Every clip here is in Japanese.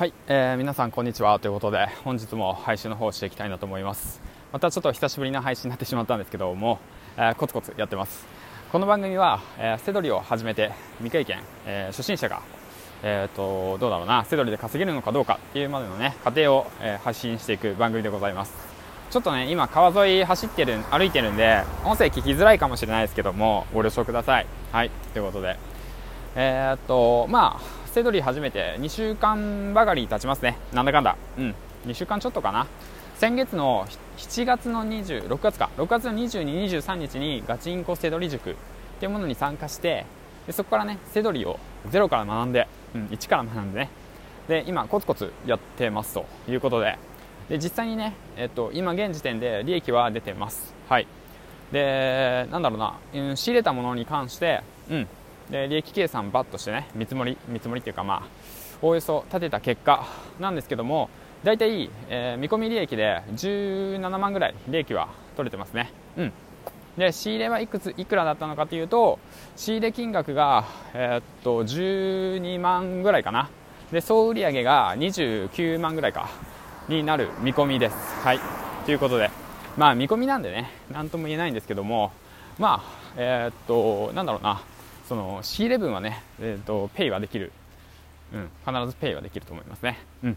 はい、えー、皆さんこんにちは。ということで本日も配信の方をしていきたいなと思います。またちょっと久しぶりな配信になってしまったんですけども、えー、コツコツやってます。この番組は、えー、セドリを始めて未経験、え、初心者がえーと、どうだろうなセドリで稼げるのかどうかっていうまでのね過程を、えー、発信していく番組でございます。ちょっとね今川沿い走ってる歩いてるんで音声聞きづらいかもしれないですけどもご了承ください。はいということで。えー、っとまあセドリ始めて2週間ばかり経ちますね。なんだかんだ。うん。2週間ちょっとかな。先月の7月の26月か。6月の22、23日にガチンコセドリ塾っていうものに参加してでそこからねセドリをゼロから学んで、うん、1から学んでね。で今コツコツやってますということで。で実際にね、えっと、今現時点で利益は出てます。はい。でなんだろうな、うん、仕入れたものに関してうん。で利益計算バッとしてね見積もり見積もりっていうかまあおおよそ立てた結果なんですけども大体、えー、見込み利益で17万ぐらい利益は取れてますね。うん。で仕入れはいくついくらだったのかというと仕入れ金額が、えー、っと12万ぐらいかな。で総売上が29万ぐらいかになる見込みです。はい。ということでまあ見込みなんでね何とも言えないんですけどもまあえー、っとなんだろうな。その仕入れ分はね、えーと、ペイはできる、うん、必ずペイはできると思いますね、うん。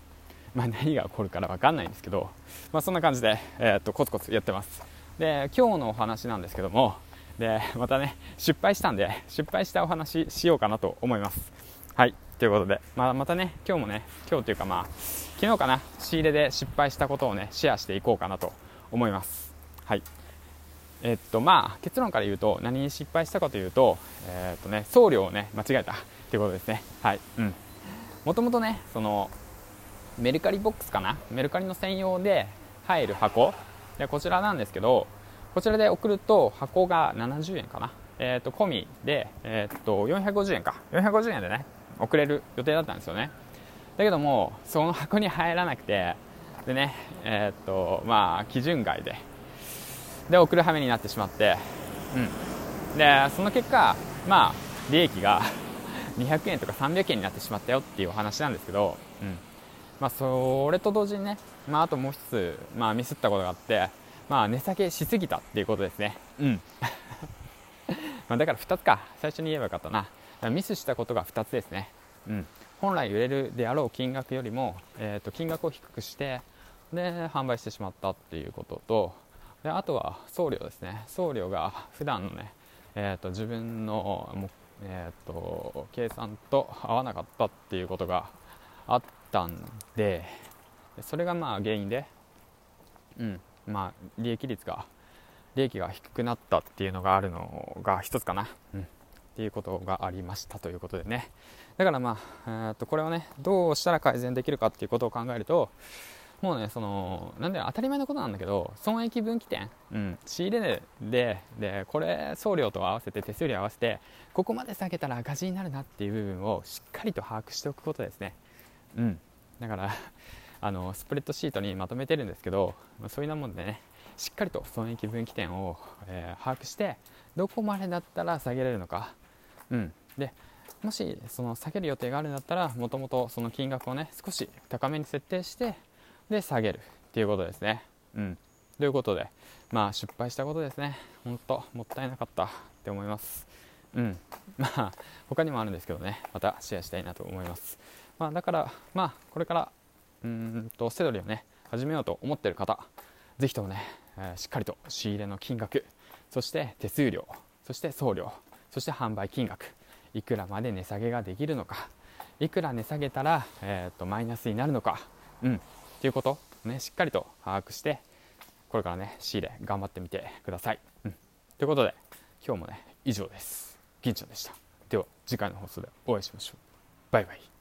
まあ、何が起こるから分かんないんですけど、まあ、そんな感じで、えーと、コツコツやってます。で今日のお話なんですけどもでまたね失敗したんで失敗したお話しようかなと思います。はいということで、まあ、またね今日もね今日というかまあ昨日かな仕入れで失敗したことをねシェアしていこうかなと思います。はい。えっとまあ、結論から言うと何に失敗したかというと,、えー、っとね、送料を、ね、間違えた。ということですね。はい。うん、もともとねそのメルカリボックスかな？メルカリの専用で入る箱。でこちらなんですけどこちらで送ると箱が70円かな、えー、と込みで、えー、と450円か。450円でね送れる予定だったんですよね。だけどもその箱に入らなくてでねえっ、とまあ基準外でで送る羽目になってしまって、うん、でその結果、まあ、利益が 200円とか300円になってしまったよっていうお話なんですけど、うん。まあ、それと同時にね、まあ、あともう一つ、まあ、ミスったことがあって、まあ、値下げしすぎたっていうことですね。うん。まだから2つか。最初に言えばよかったな。ミスしたことが2つですね、うん、本来売れるであろう金額よりも、えー、と金額を低くしてで販売してしまったっていうこととであとは送料ですね。送料が普段のね、えーと、自分のも、えーと、計算と合わなかったっていうことがあったんでそれがまあ原因で、うんまあ、利益率が利益が低くなったっていうのがあるのが一つかな、うん、っていうことがありましたということでね。だからまあ、えー、とこれをねどうしたら改善できるかっていうことを考えるともうね、その、なんで当たり前のことなんだけど、損益分岐点、うん、仕入れで、で、これ、送料と合わせて、手数料合わせて、ここまで下げたら赤字になるなっていう部分をしっかりと把握しておくことですね。うん。だから、あの、スプレッドシートにまとめてるんですけど、そういうなもんでね、しっかりと損益分岐点を、えー、把握して、どこまでだったら下げれるのか。うん。で、もしその下げる予定があるんだったらもともとその金額をね少し高めに設定してで下げる。っていうことですね。うん、ということで、まあ、失敗したことですね、本当、もったいなかった。って思います。うん、まあ、他にもあるんですけどね、またシェアしたいなと思います。まあ、だから、まあ、これから、うんと、セドリをね、始めようと思っている方、ぜひともね、えー、しっかりと仕入れの金額、そして手数料、そして送料、そして販売金額、いくらまで値下げができるのか、いくら値下げたら、えーとマイナスになるのか、うん、っていうこと？ね、しっかりと把握して、これからね、仕入れ頑張ってみてください。うん。ということで、今日もね、以上です。銀ちゃんでした。では、次回の放送でお会いしましょう。バイバイ。